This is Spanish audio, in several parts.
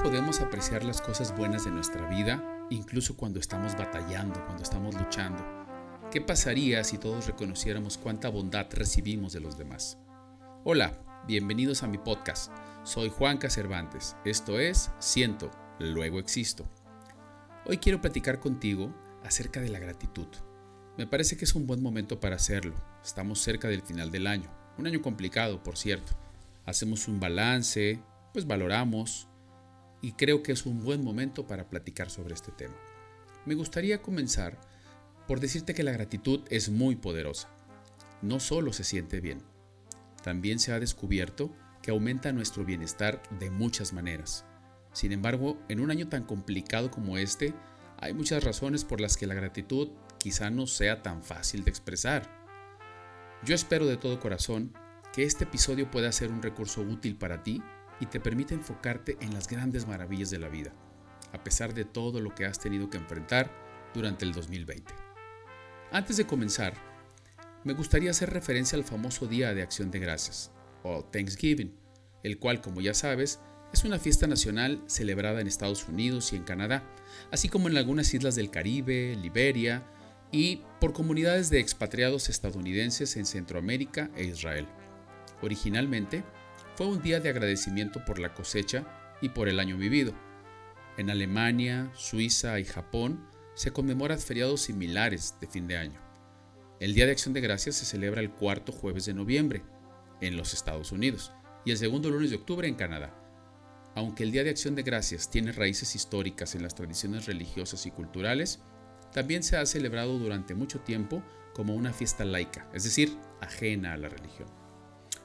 ¿Cómo podemos apreciar las cosas buenas de nuestra vida, incluso cuando estamos batallando, cuando estamos luchando? ¿Qué pasaría si todos reconociéramos cuánta bondad recibimos de los demás? Hola, bienvenidos a mi podcast. Soy Juan Cervantes. Esto es Siento, luego existo. Hoy quiero platicar contigo acerca de la gratitud. Me parece que es un buen momento para hacerlo. Estamos cerca del final del año. Un año complicado, por cierto. Hacemos un balance, pues valoramos, y creo que es un buen momento para platicar sobre este tema. Me gustaría comenzar por decirte que la gratitud es muy poderosa. No solo se siente bien, también se ha descubierto que aumenta nuestro bienestar de muchas maneras. Sin embargo, en un año tan complicado como este, hay muchas razones por las que la gratitud quizá no sea tan fácil de expresar. Yo espero de todo corazón que este episodio pueda ser un recurso útil para ti y te permite enfocarte en las grandes maravillas de la vida, a pesar de todo lo que has tenido que enfrentar durante el 2020. Antes de comenzar, me gustaría hacer referencia al famoso Día de Acción de Gracias, o Thanksgiving, el cual, como ya sabes, es una fiesta nacional celebrada en Estados Unidos y en Canadá, así como en algunas islas del Caribe, Liberia y por comunidades de expatriados estadounidenses en Centroamérica e Israel. Originalmente, fue un día de agradecimiento por la cosecha y por el año vivido. En Alemania, Suiza y Japón se conmemoran feriados similares de fin de año. El Día de Acción de Gracias se celebra el cuarto jueves de noviembre en los Estados Unidos y el segundo lunes de octubre en Canadá. Aunque el Día de Acción de Gracias tiene raíces históricas en las tradiciones religiosas y culturales, también se ha celebrado durante mucho tiempo como una fiesta laica, es decir, ajena a la religión.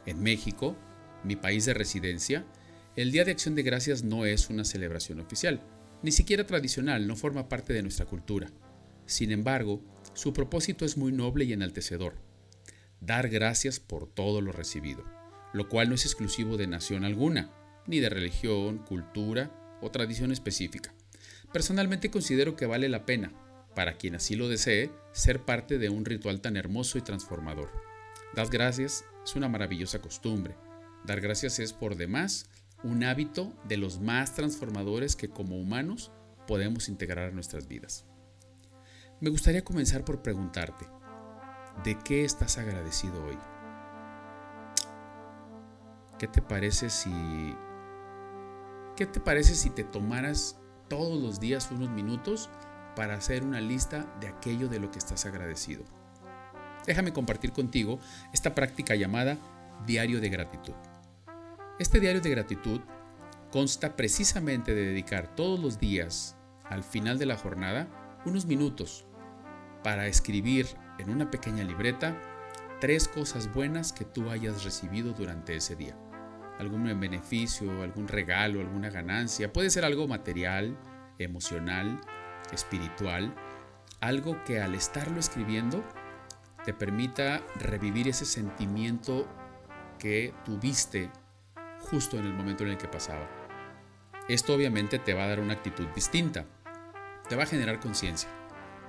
En México, mi país de residencia, el Día de Acción de Gracias no es una celebración oficial, ni siquiera tradicional, no forma parte de nuestra cultura. Sin embargo, su propósito es muy noble y enaltecedor, dar gracias por todo lo recibido, lo cual no es exclusivo de nación alguna, ni de religión, cultura o tradición específica. Personalmente considero que vale la pena, para quien así lo desee, ser parte de un ritual tan hermoso y transformador. Dar gracias es una maravillosa costumbre, Dar gracias es por demás un hábito de los más transformadores que como humanos podemos integrar a nuestras vidas. Me gustaría comenzar por preguntarte, ¿de qué estás agradecido hoy? ¿Qué te parece si ¿Qué te parece si te tomaras todos los días unos minutos para hacer una lista de aquello de lo que estás agradecido? Déjame compartir contigo esta práctica llamada diario de gratitud. Este diario de gratitud consta precisamente de dedicar todos los días, al final de la jornada, unos minutos para escribir en una pequeña libreta tres cosas buenas que tú hayas recibido durante ese día. Algún beneficio, algún regalo, alguna ganancia. Puede ser algo material, emocional, espiritual. Algo que al estarlo escribiendo te permita revivir ese sentimiento que tuviste justo en el momento en el que pasaba. Esto obviamente te va a dar una actitud distinta, te va a generar conciencia,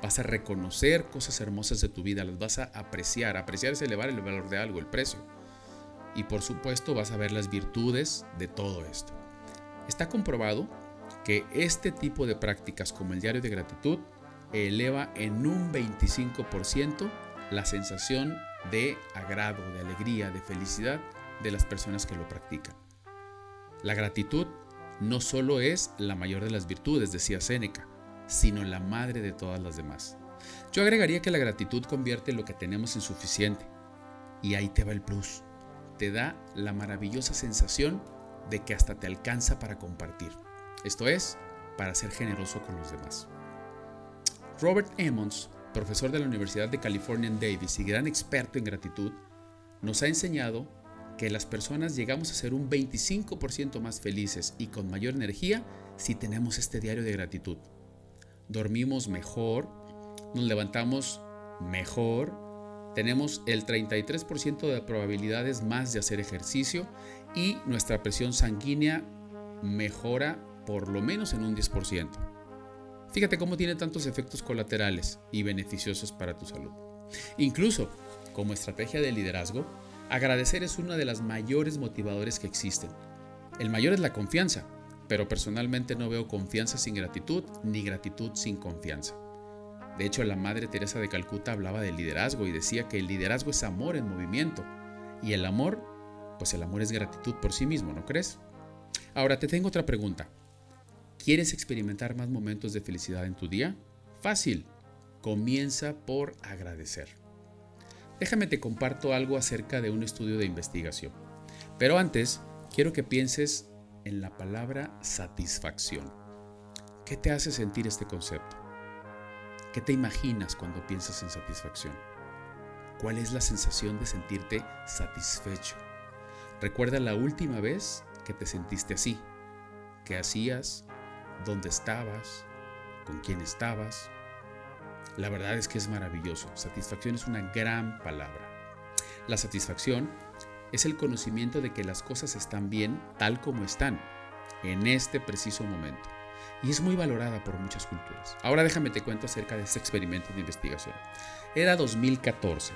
vas a reconocer cosas hermosas de tu vida, las vas a apreciar, apreciar es elevar el valor de algo, el precio. Y por supuesto vas a ver las virtudes de todo esto. Está comprobado que este tipo de prácticas como el diario de gratitud eleva en un 25% la sensación de agrado, de alegría, de felicidad de las personas que lo practican. La gratitud no solo es la mayor de las virtudes, decía Séneca, sino la madre de todas las demás. Yo agregaría que la gratitud convierte lo que tenemos en suficiente. Y ahí te va el plus. Te da la maravillosa sensación de que hasta te alcanza para compartir. Esto es, para ser generoso con los demás. Robert Emmons, profesor de la Universidad de California en Davis y gran experto en gratitud, nos ha enseñado que las personas llegamos a ser un 25% más felices y con mayor energía si tenemos este diario de gratitud. Dormimos mejor, nos levantamos mejor, tenemos el 33% de probabilidades más de hacer ejercicio y nuestra presión sanguínea mejora por lo menos en un 10%. Fíjate cómo tiene tantos efectos colaterales y beneficiosos para tu salud. Incluso, como estrategia de liderazgo, Agradecer es una de las mayores motivadores que existen. El mayor es la confianza, pero personalmente no veo confianza sin gratitud ni gratitud sin confianza. De hecho, la Madre Teresa de Calcuta hablaba del liderazgo y decía que el liderazgo es amor en movimiento. Y el amor, pues el amor es gratitud por sí mismo, ¿no crees? Ahora te tengo otra pregunta. ¿Quieres experimentar más momentos de felicidad en tu día? Fácil. Comienza por agradecer. Déjame te comparto algo acerca de un estudio de investigación. Pero antes, quiero que pienses en la palabra satisfacción. ¿Qué te hace sentir este concepto? ¿Qué te imaginas cuando piensas en satisfacción? ¿Cuál es la sensación de sentirte satisfecho? Recuerda la última vez que te sentiste así. ¿Qué hacías? ¿Dónde estabas? ¿Con quién estabas? La verdad es que es maravilloso. Satisfacción es una gran palabra. La satisfacción es el conocimiento de que las cosas están bien tal como están, en este preciso momento y es muy valorada por muchas culturas. Ahora déjame te cuento acerca de este experimento de investigación. Era 2014.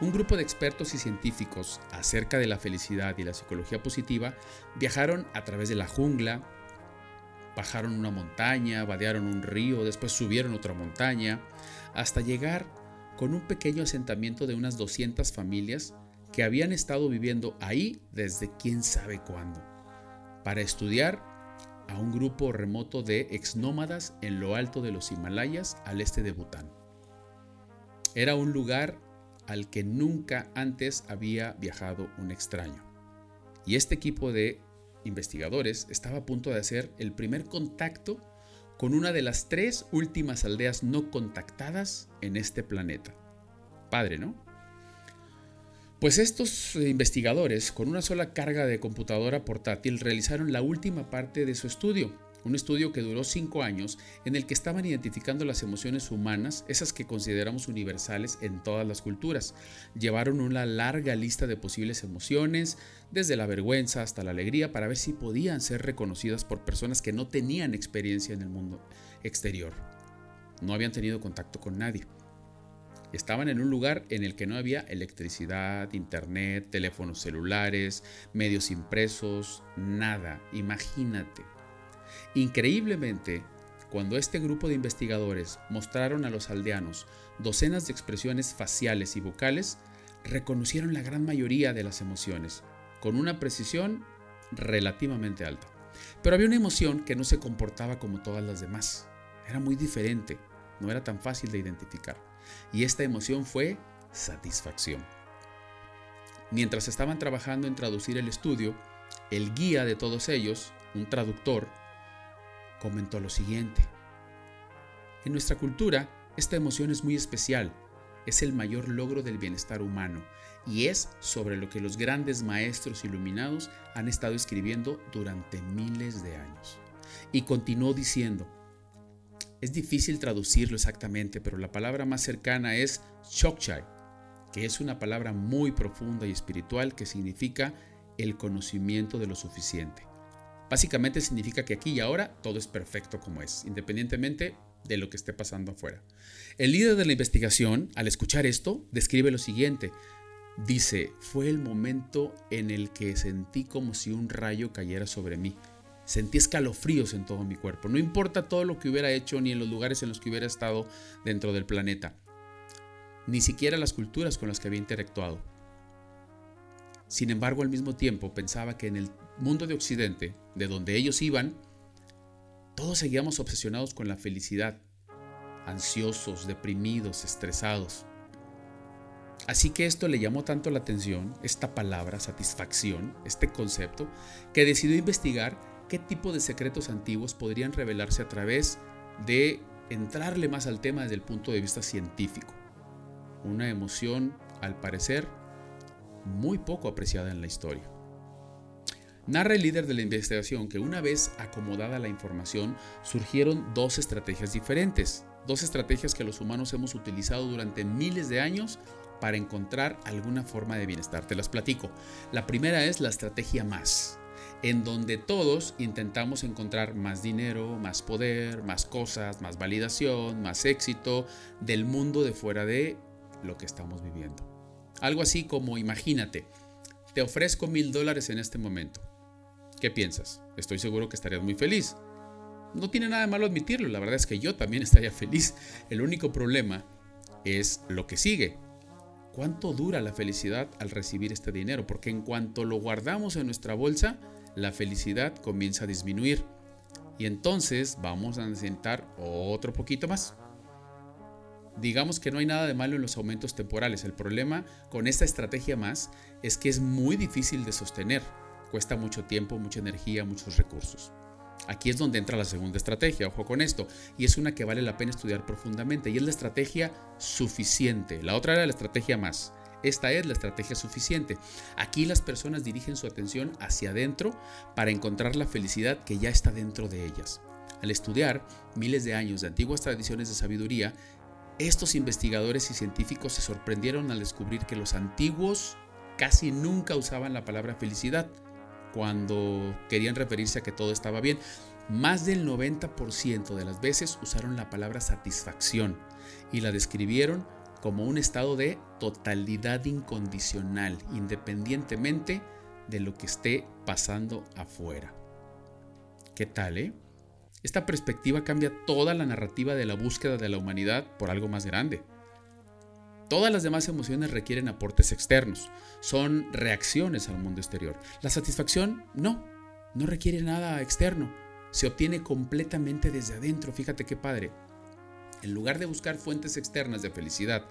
Un grupo de expertos y científicos acerca de la felicidad y la psicología positiva viajaron a través de la jungla, bajaron una montaña, vadearon un río, después subieron otra montaña, hasta llegar con un pequeño asentamiento de unas 200 familias que habían estado viviendo ahí desde quién sabe cuándo, para estudiar a un grupo remoto de exnómadas en lo alto de los Himalayas al este de Bután. Era un lugar al que nunca antes había viajado un extraño. Y este equipo de investigadores estaba a punto de hacer el primer contacto con una de las tres últimas aldeas no contactadas en este planeta. Padre, ¿no? Pues estos investigadores, con una sola carga de computadora portátil, realizaron la última parte de su estudio, un estudio que duró cinco años en el que estaban identificando las emociones humanas, esas que consideramos universales en todas las culturas. Llevaron una larga lista de posibles emociones, desde la vergüenza hasta la alegría, para ver si podían ser reconocidas por personas que no tenían experiencia en el mundo exterior. No habían tenido contacto con nadie. Estaban en un lugar en el que no había electricidad, internet, teléfonos celulares, medios impresos, nada. Imagínate. Increíblemente, cuando este grupo de investigadores mostraron a los aldeanos docenas de expresiones faciales y vocales, reconocieron la gran mayoría de las emociones, con una precisión relativamente alta. Pero había una emoción que no se comportaba como todas las demás. Era muy diferente, no era tan fácil de identificar y esta emoción fue satisfacción. Mientras estaban trabajando en traducir el estudio, el guía de todos ellos, un traductor, comentó lo siguiente. En nuestra cultura, esta emoción es muy especial, es el mayor logro del bienestar humano y es sobre lo que los grandes maestros iluminados han estado escribiendo durante miles de años. Y continuó diciendo, es difícil traducirlo exactamente, pero la palabra más cercana es Chokchai, que es una palabra muy profunda y espiritual que significa el conocimiento de lo suficiente. Básicamente significa que aquí y ahora todo es perfecto como es, independientemente de lo que esté pasando afuera. El líder de la investigación, al escuchar esto, describe lo siguiente. Dice, fue el momento en el que sentí como si un rayo cayera sobre mí. Sentí escalofríos en todo mi cuerpo. No importa todo lo que hubiera hecho ni en los lugares en los que hubiera estado dentro del planeta. Ni siquiera las culturas con las que había interactuado. Sin embargo, al mismo tiempo pensaba que en el mundo de Occidente, de donde ellos iban, todos seguíamos obsesionados con la felicidad, ansiosos, deprimidos, estresados. Así que esto le llamó tanto la atención, esta palabra, satisfacción, este concepto, que decidió investigar qué tipo de secretos antiguos podrían revelarse a través de entrarle más al tema desde el punto de vista científico. Una emoción, al parecer, muy poco apreciada en la historia. Narra el líder de la investigación que una vez acomodada la información surgieron dos estrategias diferentes, dos estrategias que los humanos hemos utilizado durante miles de años para encontrar alguna forma de bienestar. Te las platico. La primera es la estrategia más en donde todos intentamos encontrar más dinero, más poder, más cosas, más validación, más éxito del mundo de fuera de lo que estamos viviendo. Algo así como, imagínate, te ofrezco mil dólares en este momento. ¿Qué piensas? Estoy seguro que estarías muy feliz. No tiene nada de malo admitirlo, la verdad es que yo también estaría feliz. El único problema es lo que sigue. ¿Cuánto dura la felicidad al recibir este dinero? Porque en cuanto lo guardamos en nuestra bolsa, la felicidad comienza a disminuir. Y entonces vamos a necesitar otro poquito más. Digamos que no hay nada de malo en los aumentos temporales. El problema con esta estrategia más es que es muy difícil de sostener. Cuesta mucho tiempo, mucha energía, muchos recursos. Aquí es donde entra la segunda estrategia, ojo con esto, y es una que vale la pena estudiar profundamente, y es la estrategia suficiente. La otra era la estrategia más. Esta es la estrategia suficiente. Aquí las personas dirigen su atención hacia adentro para encontrar la felicidad que ya está dentro de ellas. Al estudiar miles de años de antiguas tradiciones de sabiduría, estos investigadores y científicos se sorprendieron al descubrir que los antiguos casi nunca usaban la palabra felicidad cuando querían referirse a que todo estaba bien. Más del 90% de las veces usaron la palabra satisfacción y la describieron como un estado de totalidad incondicional, independientemente de lo que esté pasando afuera. ¿Qué tal, eh? Esta perspectiva cambia toda la narrativa de la búsqueda de la humanidad por algo más grande. Todas las demás emociones requieren aportes externos, son reacciones al mundo exterior. La satisfacción no, no requiere nada externo, se obtiene completamente desde adentro, fíjate qué padre. En lugar de buscar fuentes externas de felicidad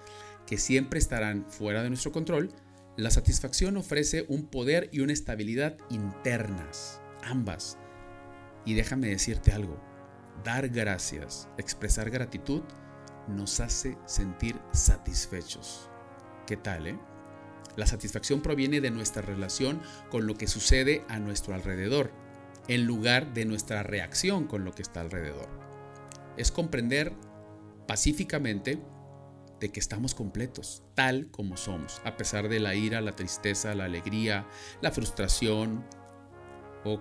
que siempre estarán fuera de nuestro control, la satisfacción ofrece un poder y una estabilidad internas, ambas. Y déjame decirte algo, dar gracias, expresar gratitud, nos hace sentir satisfechos. ¿Qué tal, eh? La satisfacción proviene de nuestra relación con lo que sucede a nuestro alrededor, en lugar de nuestra reacción con lo que está alrededor. Es comprender pacíficamente de que estamos completos, tal como somos, a pesar de la ira, la tristeza, la alegría, la frustración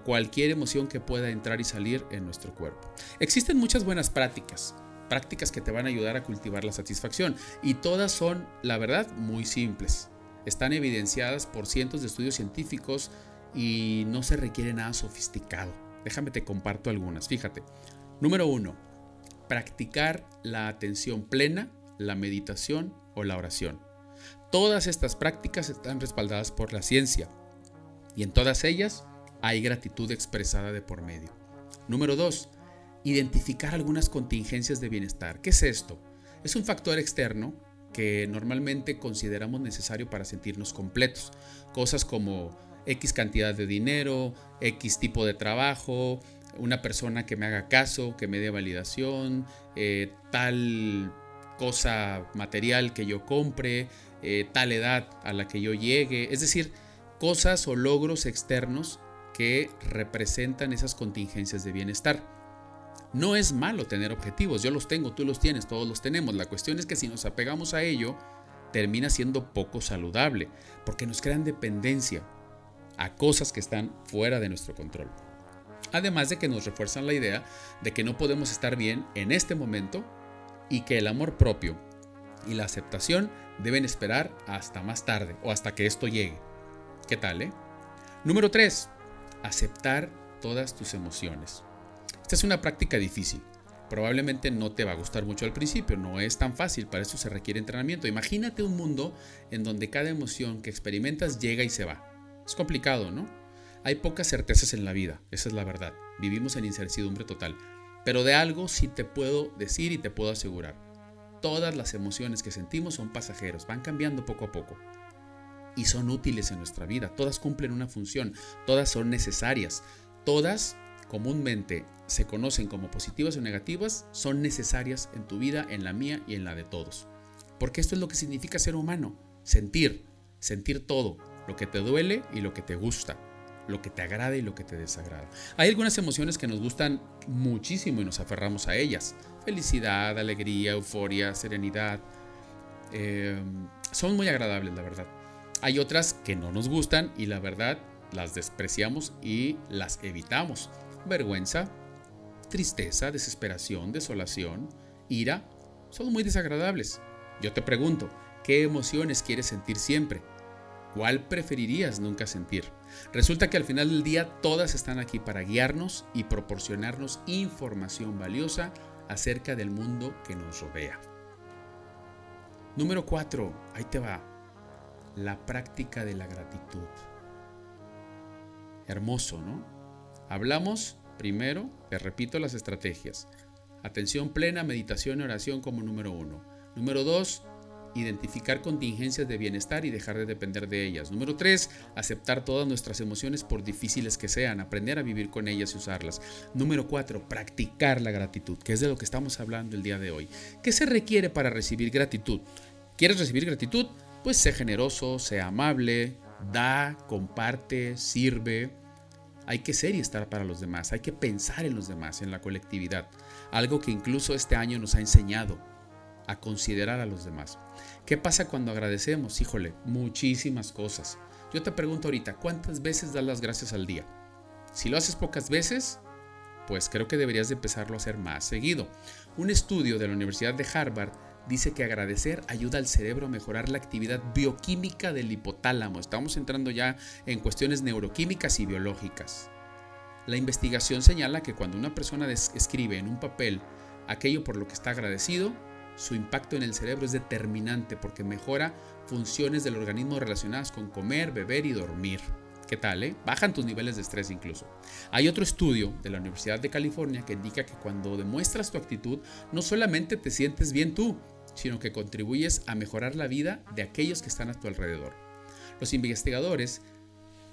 cualquier emoción que pueda entrar y salir en nuestro cuerpo. Existen muchas buenas prácticas, prácticas que te van a ayudar a cultivar la satisfacción. Y todas son, la verdad, muy simples. Están evidenciadas por cientos de estudios científicos y no se requiere nada sofisticado. Déjame te comparto algunas. Fíjate. Número uno, practicar la atención plena, la meditación o la oración. Todas estas prácticas están respaldadas por la ciencia y en todas ellas hay gratitud expresada de por medio. Número dos, identificar algunas contingencias de bienestar. ¿Qué es esto? Es un factor externo que normalmente consideramos necesario para sentirnos completos. Cosas como X cantidad de dinero, X tipo de trabajo, una persona que me haga caso, que me dé validación, eh, tal cosa material que yo compre, eh, tal edad a la que yo llegue. Es decir, cosas o logros externos que representan esas contingencias de bienestar. No es malo tener objetivos, yo los tengo, tú los tienes, todos los tenemos. La cuestión es que si nos apegamos a ello, termina siendo poco saludable, porque nos crean dependencia a cosas que están fuera de nuestro control. Además de que nos refuerzan la idea de que no podemos estar bien en este momento y que el amor propio y la aceptación deben esperar hasta más tarde o hasta que esto llegue. ¿Qué tal, eh? Número 3. Aceptar todas tus emociones. Esta es una práctica difícil. Probablemente no te va a gustar mucho al principio, no es tan fácil, para eso se requiere entrenamiento. Imagínate un mundo en donde cada emoción que experimentas llega y se va. Es complicado, ¿no? Hay pocas certezas en la vida, esa es la verdad. Vivimos en incertidumbre total. Pero de algo sí te puedo decir y te puedo asegurar. Todas las emociones que sentimos son pasajeros, van cambiando poco a poco. Y son útiles en nuestra vida, todas cumplen una función, todas son necesarias, todas comúnmente se conocen como positivas o negativas son necesarias en tu vida, en la mía y en la de todos. Porque esto es lo que significa ser humano, sentir, sentir todo, lo que te duele y lo que te gusta, lo que te agrada y lo que te desagrada. Hay algunas emociones que nos gustan muchísimo y nos aferramos a ellas. Felicidad, alegría, euforia, serenidad. Eh, son muy agradables, la verdad. Hay otras que no nos gustan y la verdad las despreciamos y las evitamos vergüenza, tristeza, desesperación, desolación, ira, son muy desagradables. Yo te pregunto, ¿qué emociones quieres sentir siempre? ¿Cuál preferirías nunca sentir? Resulta que al final del día todas están aquí para guiarnos y proporcionarnos información valiosa acerca del mundo que nos rodea. Número 4, ahí te va, la práctica de la gratitud. Hermoso, ¿no? Hablamos primero, te repito las estrategias. Atención plena, meditación y oración como número uno. Número dos, identificar contingencias de bienestar y dejar de depender de ellas. Número 3, aceptar todas nuestras emociones por difíciles que sean, aprender a vivir con ellas y usarlas. Número 4, practicar la gratitud, que es de lo que estamos hablando el día de hoy. ¿Qué se requiere para recibir gratitud? ¿Quieres recibir gratitud? Pues sé generoso, sea amable, da, comparte, sirve. Hay que ser y estar para los demás, hay que pensar en los demás, en la colectividad, algo que incluso este año nos ha enseñado a considerar a los demás. ¿Qué pasa cuando agradecemos? Híjole, muchísimas cosas. Yo te pregunto ahorita, ¿cuántas veces das las gracias al día? Si lo haces pocas veces, pues creo que deberías de empezarlo a hacer más seguido. Un estudio de la Universidad de Harvard dice que agradecer ayuda al cerebro a mejorar la actividad bioquímica del hipotálamo. Estamos entrando ya en cuestiones neuroquímicas y biológicas. La investigación señala que cuando una persona escribe en un papel aquello por lo que está agradecido, su impacto en el cerebro es determinante porque mejora funciones del organismo relacionadas con comer, beber y dormir. ¿Qué tal? Eh? Bajan tus niveles de estrés incluso. Hay otro estudio de la Universidad de California que indica que cuando demuestras tu actitud, no solamente te sientes bien tú, sino que contribuyes a mejorar la vida de aquellos que están a tu alrededor. Los investigadores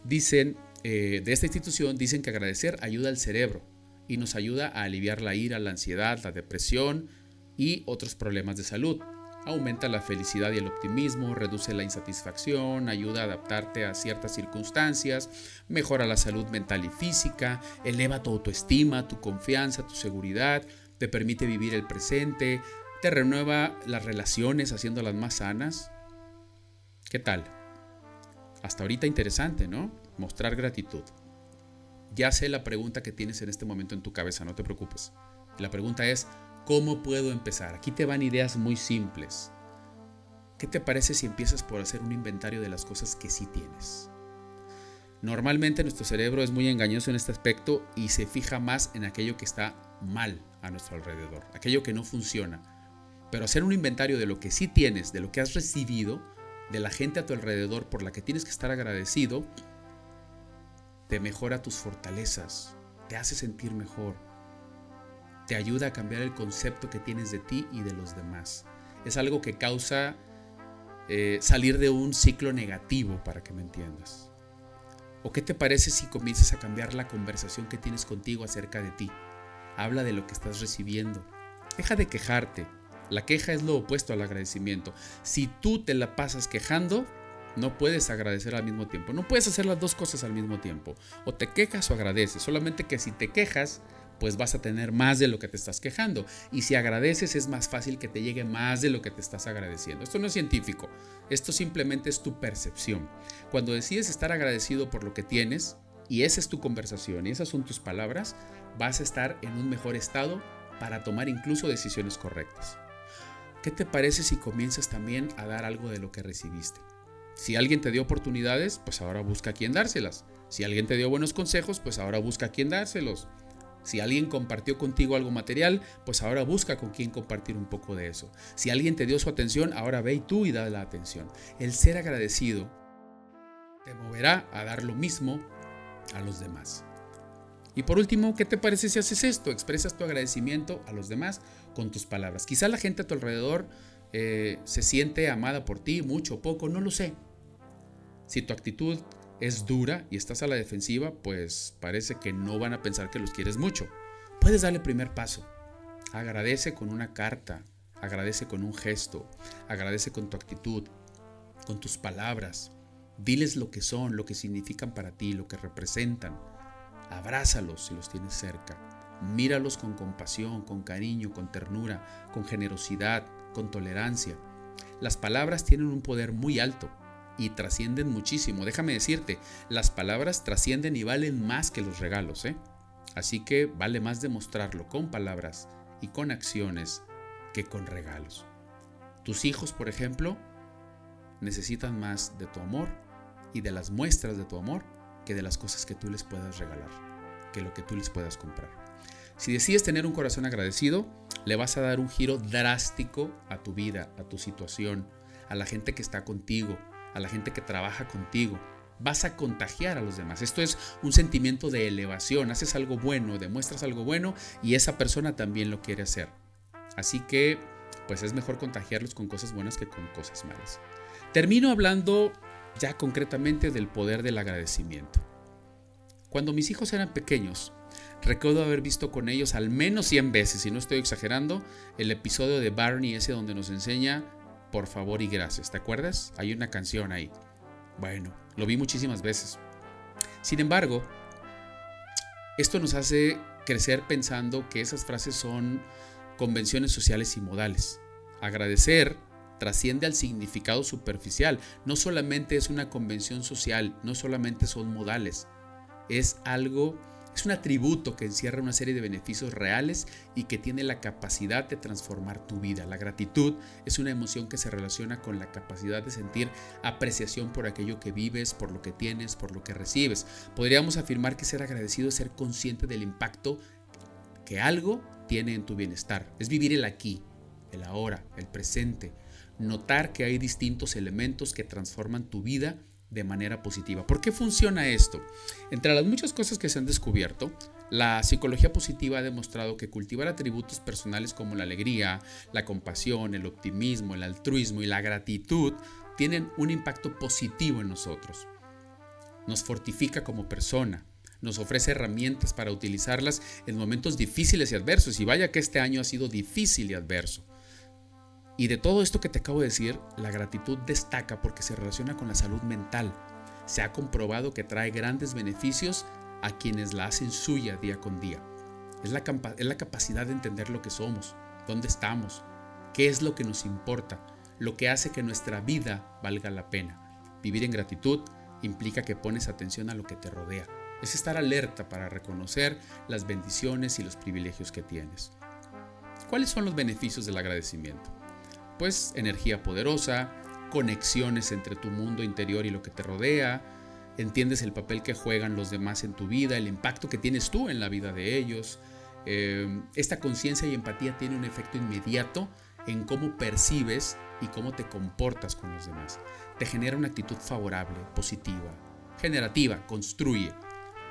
dicen, eh, de esta institución dicen que agradecer ayuda al cerebro y nos ayuda a aliviar la ira, la ansiedad, la depresión, y otros problemas de salud. Aumenta la felicidad y el optimismo, reduce la insatisfacción, ayuda a adaptarte a ciertas circunstancias, mejora la salud mental y física, eleva tu autoestima, tu confianza, tu seguridad, te permite vivir el presente, renueva las relaciones haciéndolas más sanas. ¿Qué tal? Hasta ahorita interesante, ¿no? Mostrar gratitud. Ya sé la pregunta que tienes en este momento en tu cabeza, no te preocupes. La pregunta es, ¿Cómo puedo empezar? Aquí te van ideas muy simples. ¿Qué te parece si empiezas por hacer un inventario de las cosas que sí tienes? Normalmente nuestro cerebro es muy engañoso en este aspecto y se fija más en aquello que está mal a nuestro alrededor, aquello que no funciona. Pero hacer un inventario de lo que sí tienes, de lo que has recibido, de la gente a tu alrededor por la que tienes que estar agradecido, te mejora tus fortalezas, te hace sentir mejor, te ayuda a cambiar el concepto que tienes de ti y de los demás. Es algo que causa eh, salir de un ciclo negativo, para que me entiendas. ¿O qué te parece si comienzas a cambiar la conversación que tienes contigo acerca de ti? Habla de lo que estás recibiendo. Deja de quejarte. La queja es lo opuesto al agradecimiento. Si tú te la pasas quejando, no puedes agradecer al mismo tiempo. No puedes hacer las dos cosas al mismo tiempo. O te quejas o agradeces. Solamente que si te quejas, pues vas a tener más de lo que te estás quejando. Y si agradeces es más fácil que te llegue más de lo que te estás agradeciendo. Esto no es científico, esto simplemente es tu percepción. Cuando decides estar agradecido por lo que tienes, y esa es tu conversación y esas son tus palabras, vas a estar en un mejor estado para tomar incluso decisiones correctas. ¿Qué te parece si comienzas también a dar algo de lo que recibiste? Si alguien te dio oportunidades, pues ahora busca a quién dárselas. Si alguien te dio buenos consejos, pues ahora busca a quién dárselos. Si alguien compartió contigo algo material, pues ahora busca con quién compartir un poco de eso. Si alguien te dio su atención, ahora ve y tú y da la atención. El ser agradecido te moverá a dar lo mismo a los demás. Y por último, ¿qué te parece si haces esto? Expresas tu agradecimiento a los demás con tus palabras. Quizá la gente a tu alrededor eh, se siente amada por ti, mucho o poco, no lo sé. Si tu actitud es dura y estás a la defensiva, pues parece que no van a pensar que los quieres mucho. Puedes darle el primer paso. Agradece con una carta, agradece con un gesto, agradece con tu actitud, con tus palabras. Diles lo que son, lo que significan para ti, lo que representan. Abrázalos si los tienes cerca. Míralos con compasión, con cariño, con ternura, con generosidad, con tolerancia. Las palabras tienen un poder muy alto y trascienden muchísimo. Déjame decirte, las palabras trascienden y valen más que los regalos, ¿eh? Así que vale más demostrarlo con palabras y con acciones que con regalos. Tus hijos, por ejemplo, necesitan más de tu amor y de las muestras de tu amor que de las cosas que tú les puedas regalar, que lo que tú les puedas comprar. Si decides tener un corazón agradecido, le vas a dar un giro drástico a tu vida, a tu situación, a la gente que está contigo, a la gente que trabaja contigo. Vas a contagiar a los demás. Esto es un sentimiento de elevación. Haces algo bueno, demuestras algo bueno y esa persona también lo quiere hacer. Así que, pues es mejor contagiarlos con cosas buenas que con cosas malas. Termino hablando ya concretamente del poder del agradecimiento. Cuando mis hijos eran pequeños, recuerdo haber visto con ellos al menos 100 veces, y no estoy exagerando, el episodio de Barney ese donde nos enseña por favor y gracias. ¿Te acuerdas? Hay una canción ahí. Bueno, lo vi muchísimas veces. Sin embargo, esto nos hace crecer pensando que esas frases son convenciones sociales y modales. Agradecer trasciende al significado superficial. No solamente es una convención social, no solamente son modales. Es algo, es un atributo que encierra una serie de beneficios reales y que tiene la capacidad de transformar tu vida. La gratitud es una emoción que se relaciona con la capacidad de sentir apreciación por aquello que vives, por lo que tienes, por lo que recibes. Podríamos afirmar que ser agradecido es ser consciente del impacto que algo tiene en tu bienestar. Es vivir el aquí, el ahora, el presente, notar que hay distintos elementos que transforman tu vida de manera positiva. ¿Por qué funciona esto? Entre las muchas cosas que se han descubierto, la psicología positiva ha demostrado que cultivar atributos personales como la alegría, la compasión, el optimismo, el altruismo y la gratitud tienen un impacto positivo en nosotros. Nos fortifica como persona, nos ofrece herramientas para utilizarlas en momentos difíciles y adversos. Y vaya que este año ha sido difícil y adverso. Y de todo esto que te acabo de decir, la gratitud destaca porque se relaciona con la salud mental. Se ha comprobado que trae grandes beneficios a quienes la hacen suya día con día. Es la, capacidad de entender lo que somos, dónde estamos, qué es lo que nos importa, lo que hace que nuestra vida valga la pena. Vivir en gratitud implica que pones atención a lo que te rodea. Es estar alerta para reconocer las bendiciones y los privilegios que tienes. ¿Cuáles son los beneficios del agradecimiento? Pues energía poderosa, conexiones entre tu mundo interior y lo que te rodea, entiendes el papel que juegan los demás en tu vida, el impacto que tienes tú en la vida de ellos. Eh, esta conciencia y empatía tiene un efecto inmediato en cómo percibes y cómo te comportas con los demás. Te genera una actitud favorable, positiva, generativa, construye.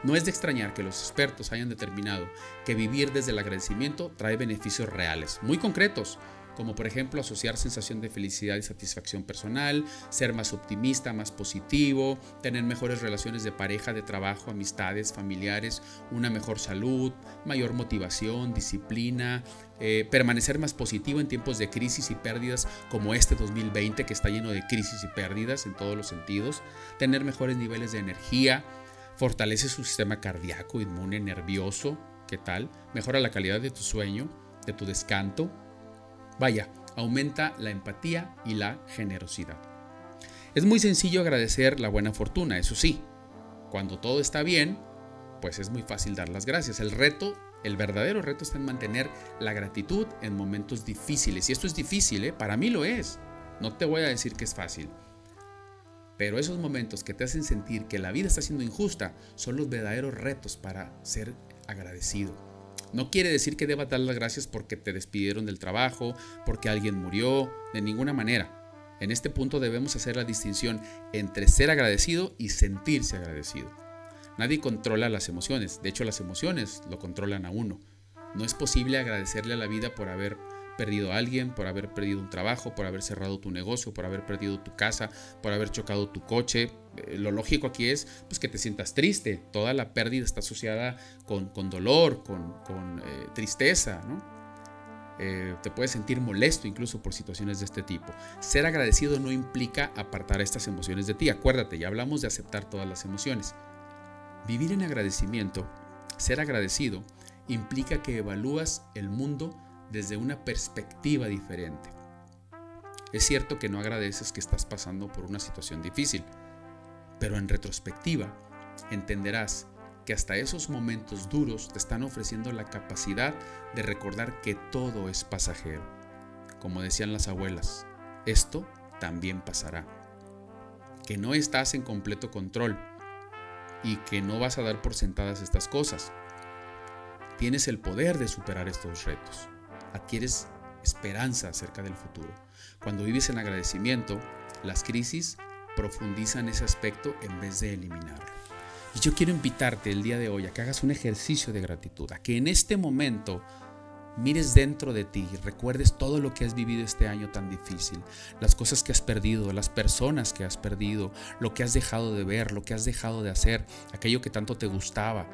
No es de extrañar que los expertos hayan determinado que vivir desde el agradecimiento trae beneficios reales, muy concretos, como por ejemplo asociar sensación de felicidad y satisfacción personal, ser más optimista, más positivo, tener mejores relaciones de pareja, de trabajo, amistades, familiares, una mejor salud, mayor motivación, disciplina, eh, permanecer más positivo en tiempos de crisis y pérdidas como este 2020 que está lleno de crisis y pérdidas en todos los sentidos, tener mejores niveles de energía, fortalece su sistema cardíaco, inmune, nervioso, ¿qué tal? Mejora la calidad de tu sueño, de tu descanso, Vaya, aumenta la empatía y la generosidad. Es muy sencillo agradecer la buena fortuna, eso sí. Cuando todo está bien, pues es muy fácil dar las gracias. El reto, el verdadero reto está en mantener la gratitud en momentos difíciles. Y esto es difícil, ¿eh? para mí lo es. No te voy a decir que es fácil. Pero esos momentos que te hacen sentir que la vida está siendo injusta son los verdaderos retos para ser agradecido. No quiere decir que debas dar las gracias porque te despidieron del trabajo, porque alguien murió, de ninguna manera. En este punto debemos hacer la distinción entre ser agradecido y sentirse agradecido. Nadie controla las emociones, de hecho las emociones lo controlan a uno. No es posible agradecerle a la vida por haber perdido a alguien, por haber perdido un trabajo, por haber cerrado tu negocio, por haber perdido tu casa, por haber chocado tu coche. Eh, lo lógico aquí es pues, que te sientas triste. Toda la pérdida está asociada con, dolor, con, eh, tristeza, ¿no? Eh, te puedes sentir molesto incluso por situaciones de este tipo. Ser agradecido no implica apartar estas emociones de ti. Acuérdate, ya hablamos de aceptar todas las emociones. Vivir en agradecimiento, ser agradecido, implica que evalúas el mundo desde una perspectiva diferente. Es cierto que no agradeces que estás pasando por una situación difícil, pero en retrospectiva entenderás que hasta esos momentos duros te están ofreciendo la capacidad de recordar que todo es pasajero. Como decían las abuelas, esto también pasará. que no estás en completo control y que no vas a dar por sentadas estas cosas. Tienes el poder de superar estos retos. Adquieres esperanza acerca del futuro. Cuando vives en agradecimiento, las crisis profundizan ese aspecto en vez de eliminarlo. Y yo quiero invitarte el día de hoy a que hagas un ejercicio de gratitud, a que en este momento mires dentro de ti recuerdes todo lo que has vivido este año tan difícil, las cosas que has perdido, las personas que has perdido, lo que has dejado de ver, lo que has dejado de hacer, aquello que tanto te gustaba,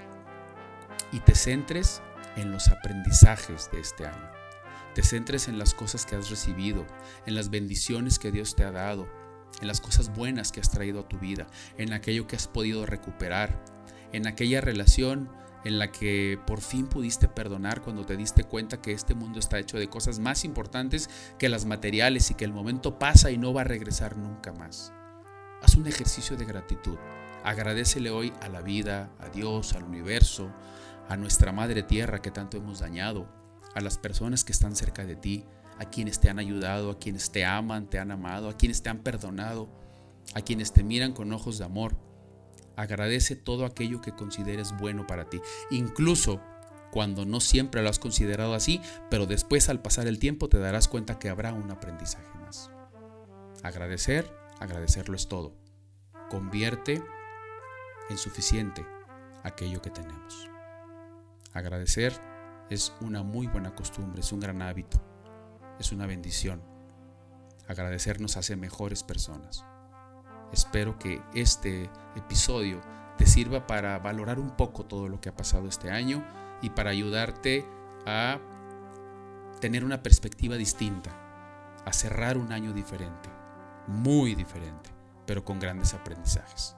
y te centres en los aprendizajes de este año. Te centres en las cosas que has recibido, en las bendiciones que Dios te ha dado, en las cosas buenas que has traído a tu vida, en aquello que has podido recuperar, en aquella relación en la que por fin pudiste perdonar cuando te diste cuenta que este mundo está hecho de cosas más importantes que las materiales y que el momento pasa y no va a regresar nunca más. Haz un ejercicio de gratitud. Agradecele hoy a la vida, a Dios, al universo, a nuestra Madre Tierra que tanto hemos dañado, a las personas que están cerca de ti, a quienes te han ayudado, a quienes te aman, te han amado, a quienes te han perdonado, a quienes te miran con ojos de amor. Agradece todo aquello que consideres bueno para ti, incluso cuando no siempre lo has considerado así, pero después al pasar el tiempo te darás cuenta que habrá un aprendizaje más. Agradecer, agradecerlo es todo. Convierte en suficiente aquello que tenemos. Agradecer es una muy buena costumbre, es un gran hábito es una bendición. Agradecer nos hace mejores personas. Espero que este episodio te sirva para valorar un poco todo lo que ha pasado este año y para ayudarte a tener una perspectiva distinta, a cerrar un año diferente, muy diferente, pero con grandes aprendizajes.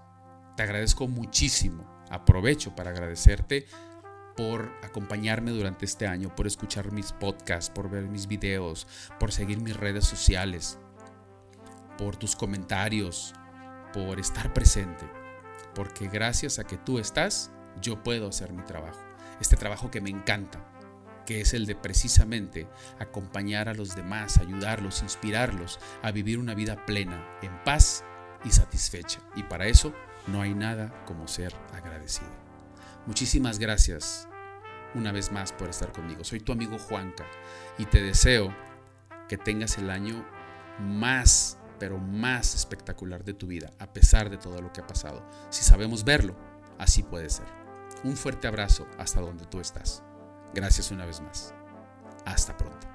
Te agradezco muchísimo. Aprovecho para agradecerte por acompañarme durante este año, por escuchar mis podcasts, por ver mis videos, por seguir mis redes sociales, por tus comentarios, por estar presente. Porque gracias a que tú estás, yo puedo hacer mi trabajo. Este trabajo que me encanta, que es el de precisamente acompañar a los demás, ayudarlos, inspirarlos a vivir una vida plena, en paz y satisfecha. Y para eso no hay nada como ser agradecido. Muchísimas gracias una vez más por estar conmigo. Soy tu amigo Juanca y te deseo que tengas el año más, pero más espectacular de tu vida, a pesar de todo lo que ha pasado. Si sabemos verlo, así puede ser. Un fuerte abrazo hasta donde tú estás. Gracias una vez más. Hasta pronto.